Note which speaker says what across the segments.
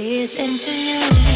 Speaker 1: standing on a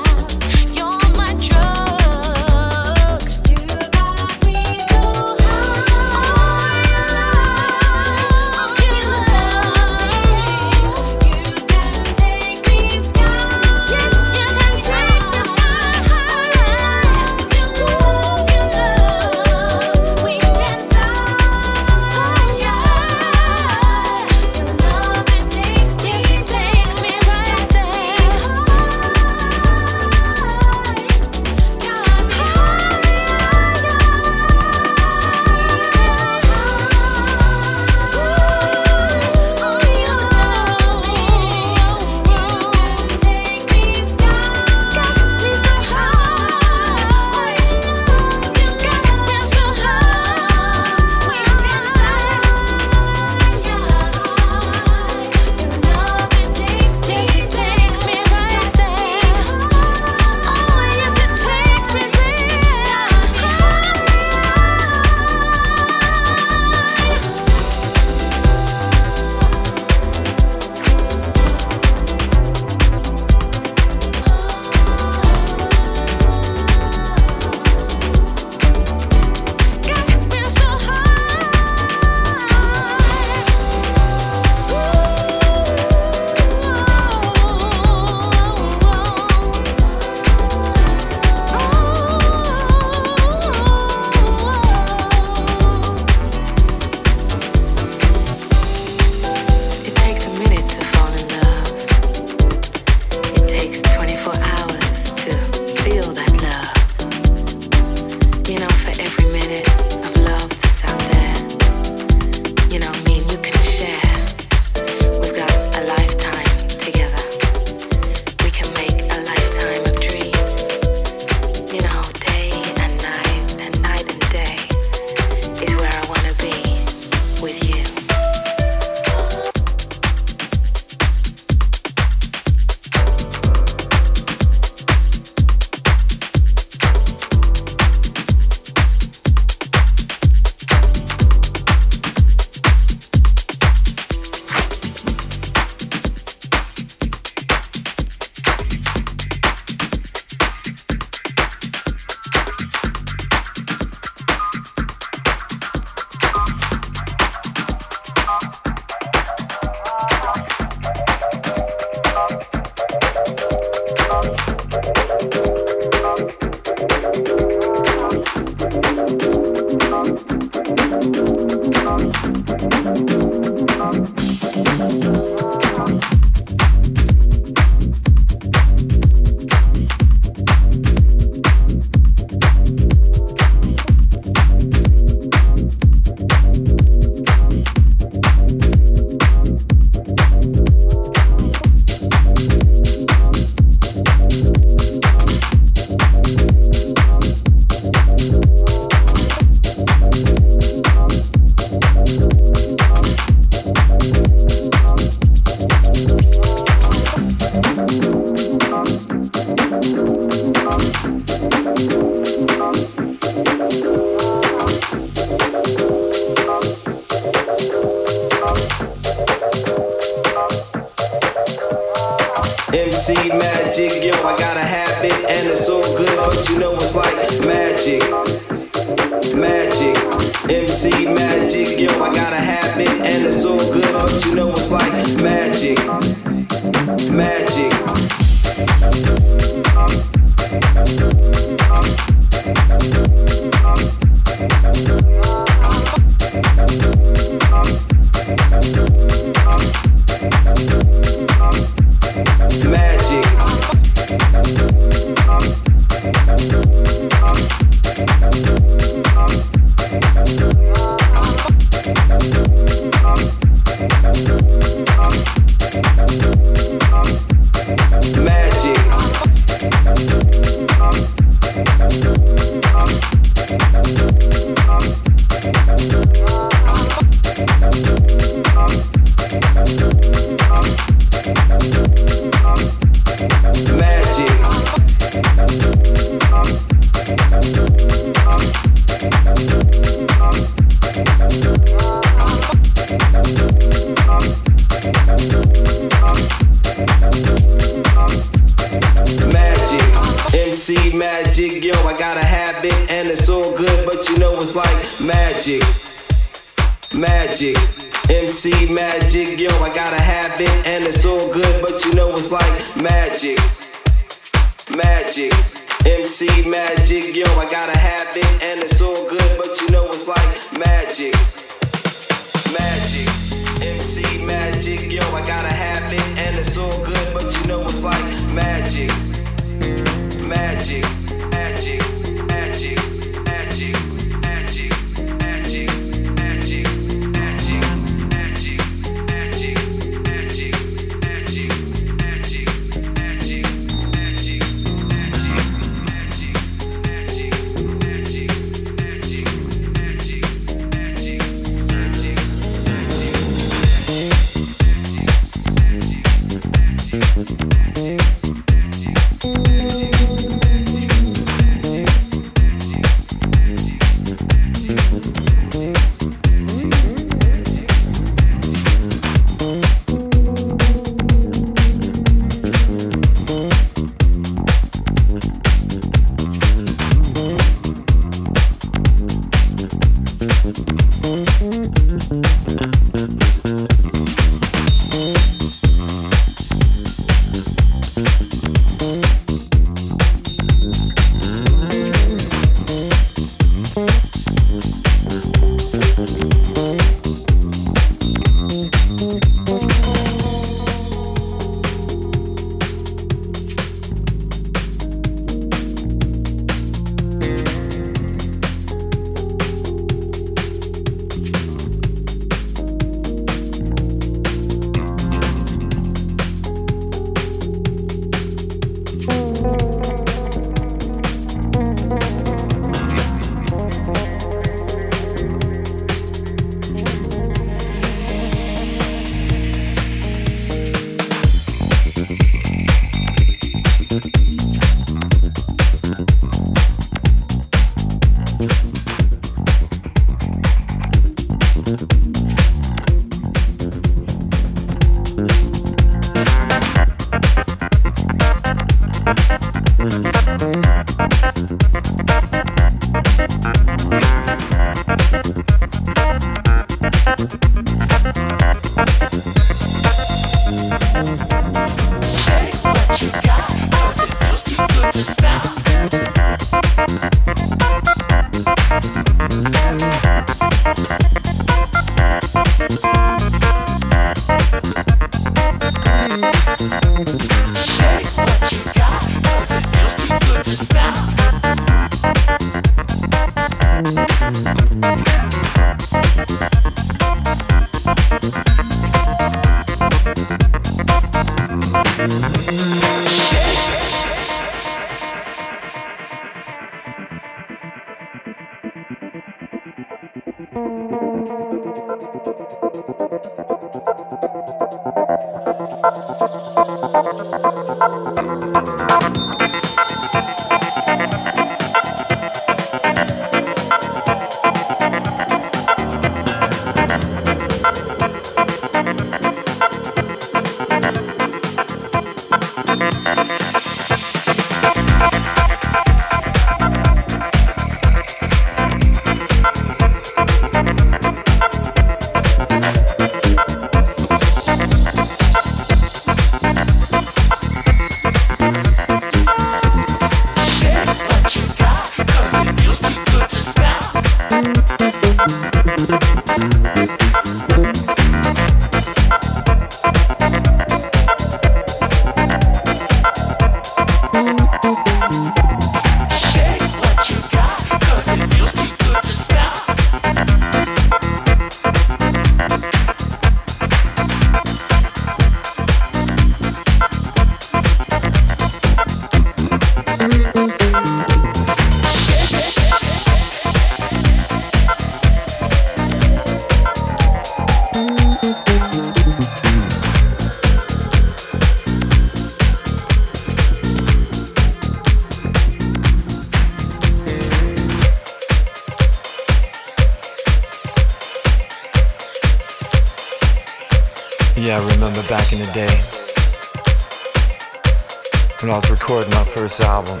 Speaker 2: first album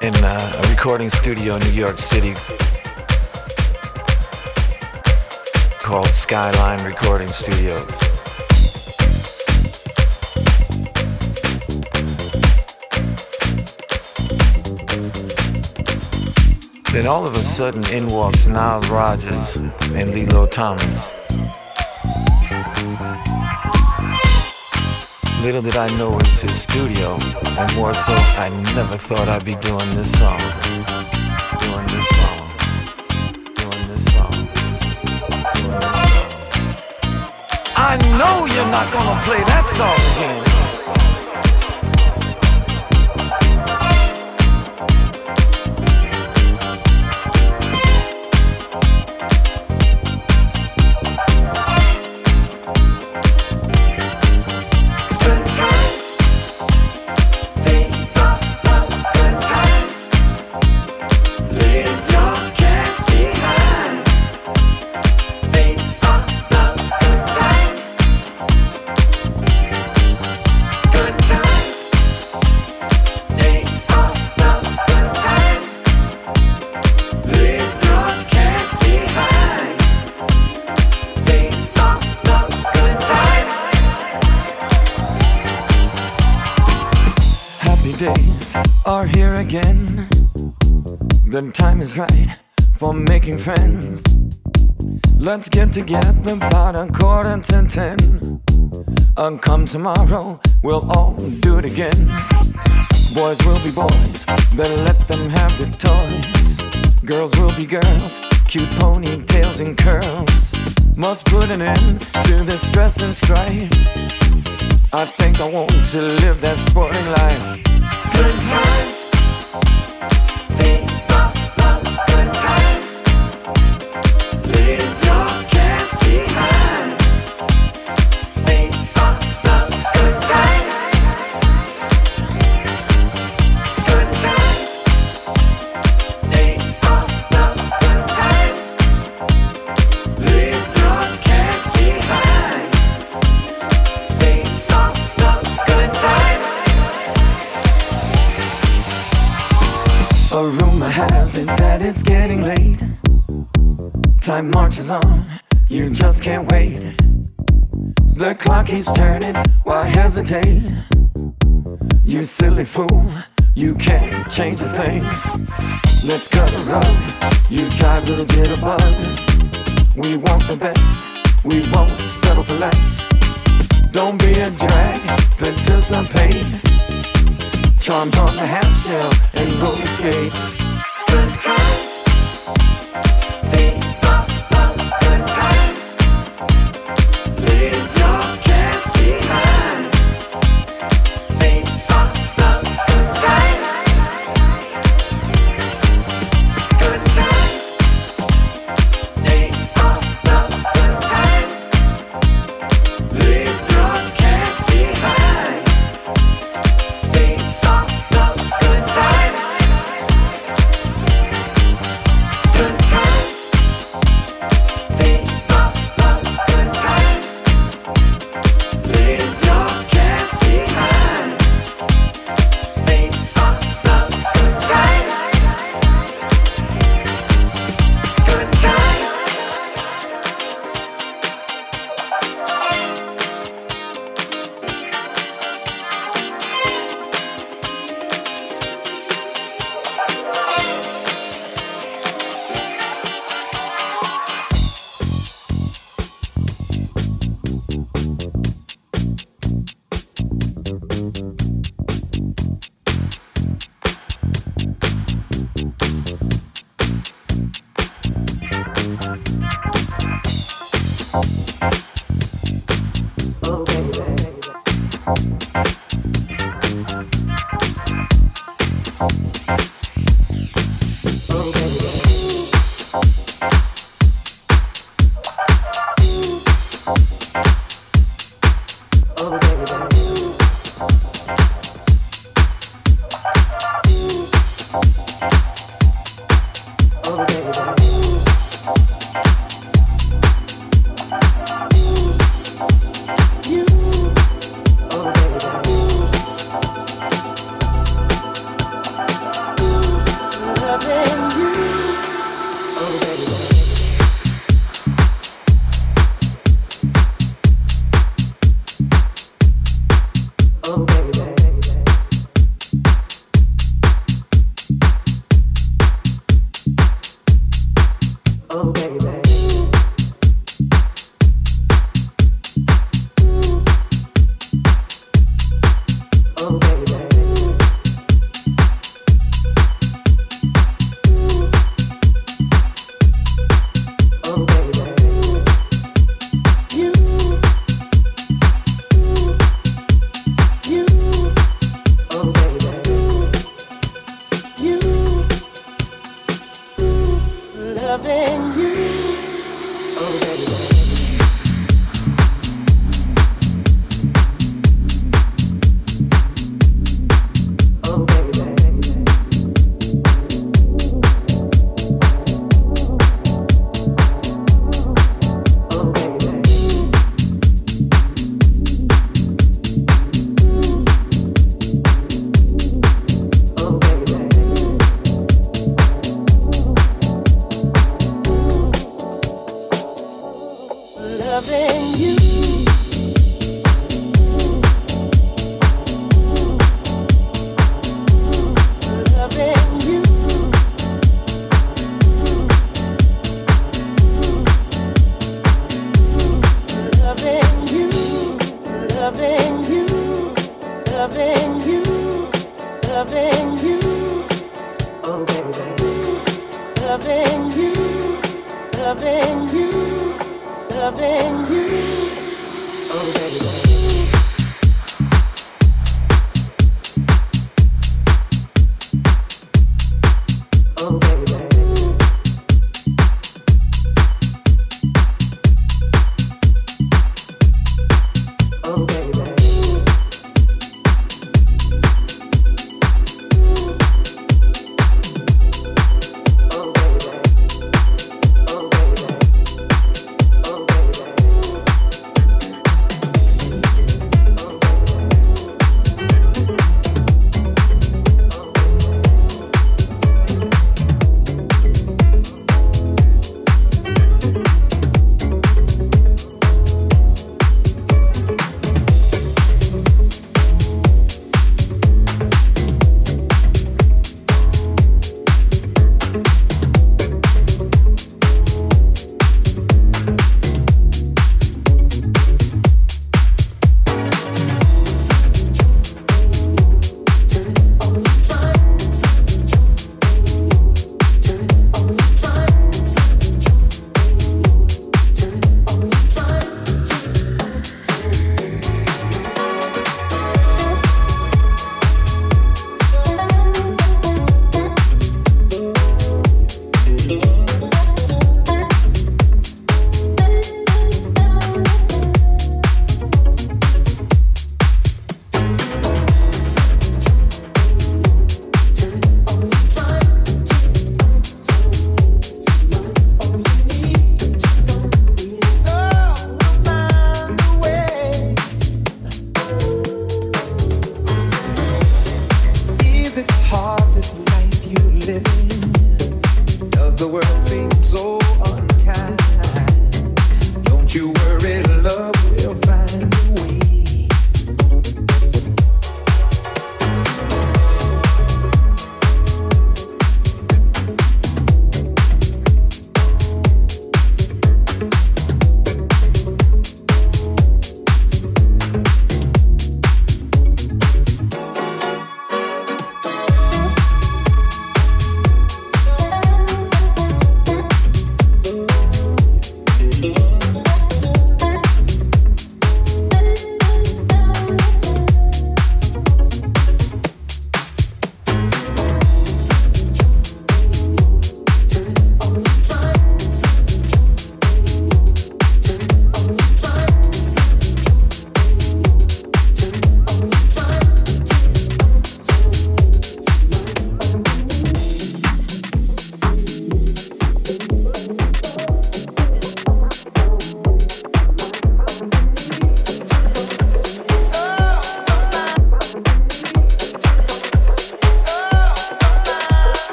Speaker 2: in uh, a recording studio in New York City called Skyline Recording Studios. Then all of a sudden in walks Nile Rodgers and Lillo Thomas. Little did I know it was his studio, and more so, I never thought I'd be doing this song. Doing this song. Doing this song. Doing this song. I know you're not gonna play that song again. Get together about a quarter to ten. And come tomorrow, we'll all do it again. Boys will be boys, better let them have their toys. Girls will be girls, cute ponytails and curls. Must put an end to this stress and strife. I think I want to live that sporting life. Good times. Time marches on, you just can't wait. The clock keeps turning, why hesitate? You silly fool, you can't change a thing. Let's cut a rug, you drive little jitterbug. We want the best, we won't settle for less. Don't be a drag, participate. Charms on the half shell and roller skates. Good times.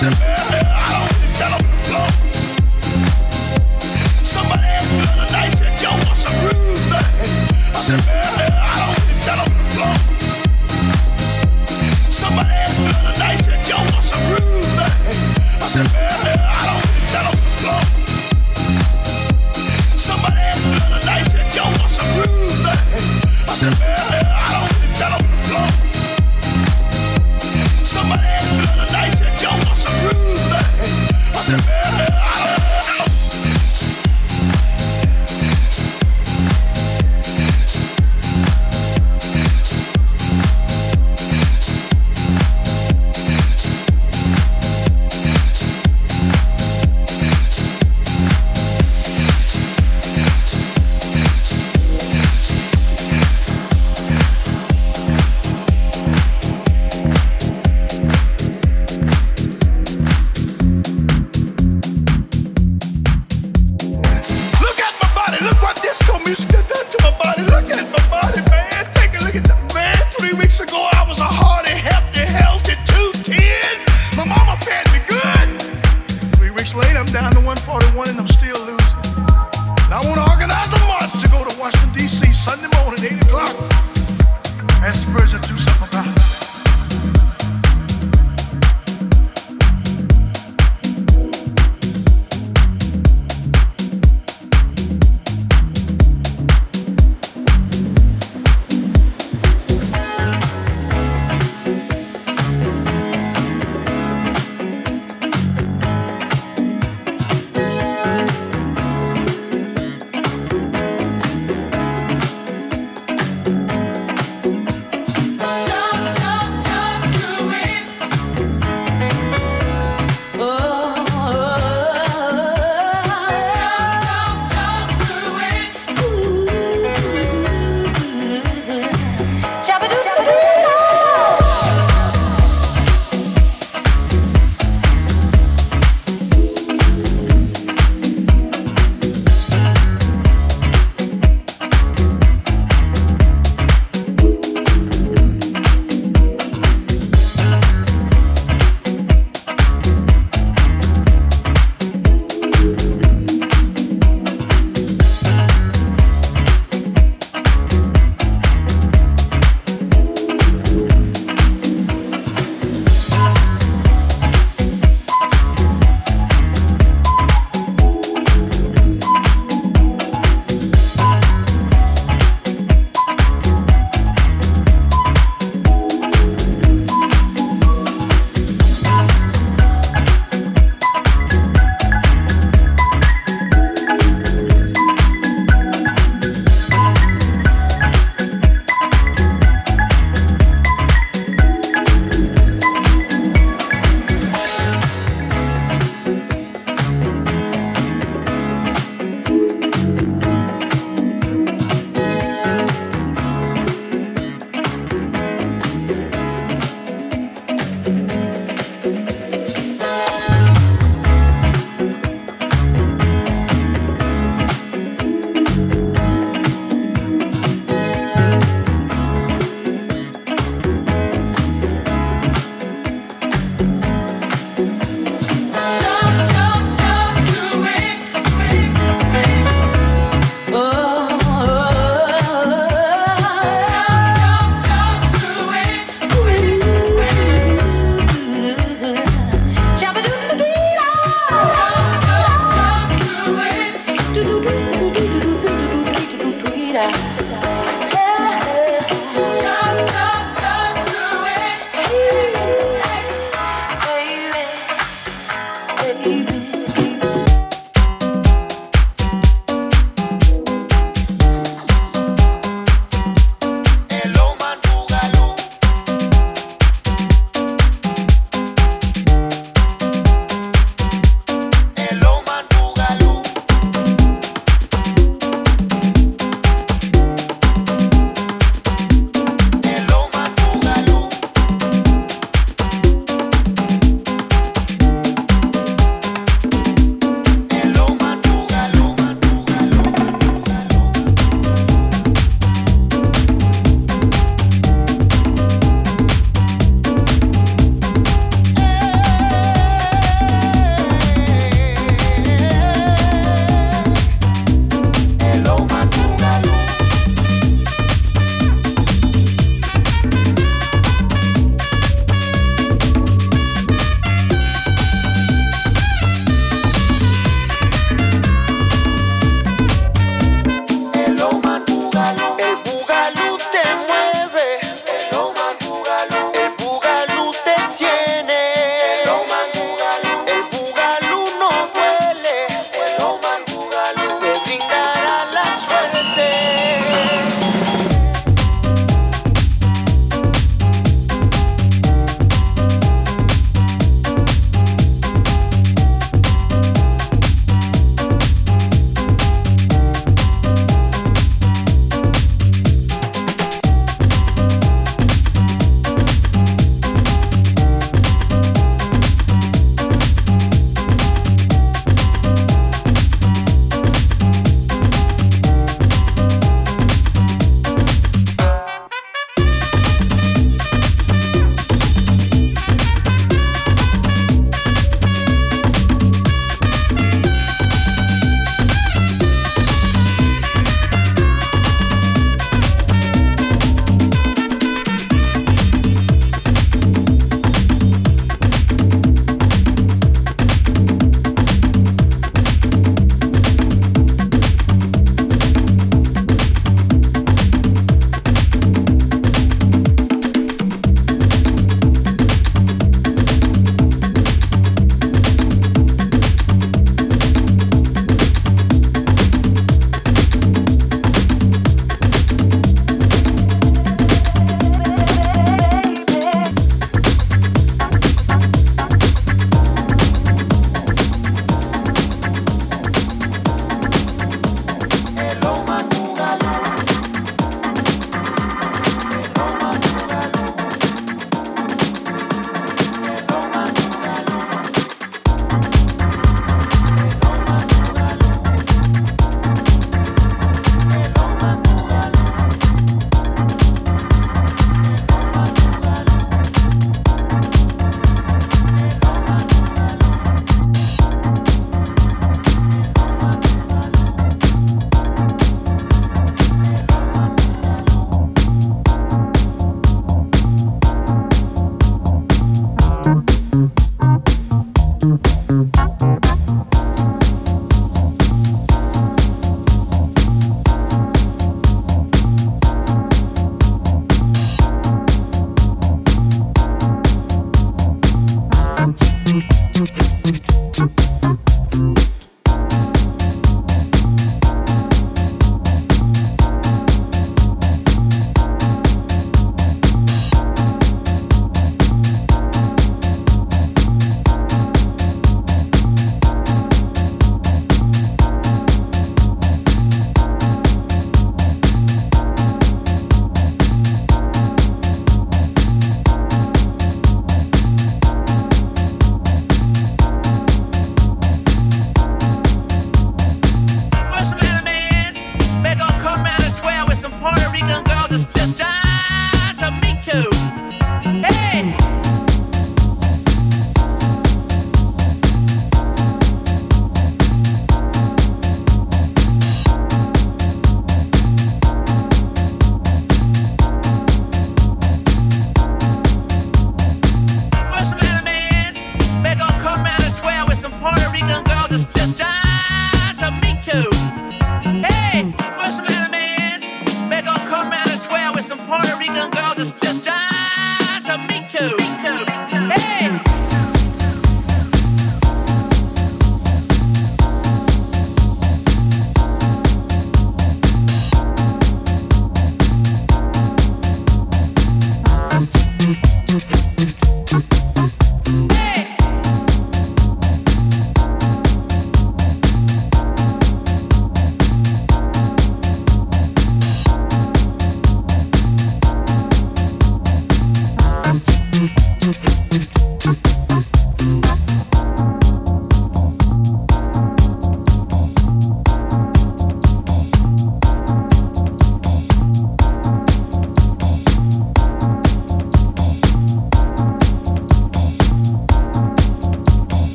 Speaker 1: Awesome.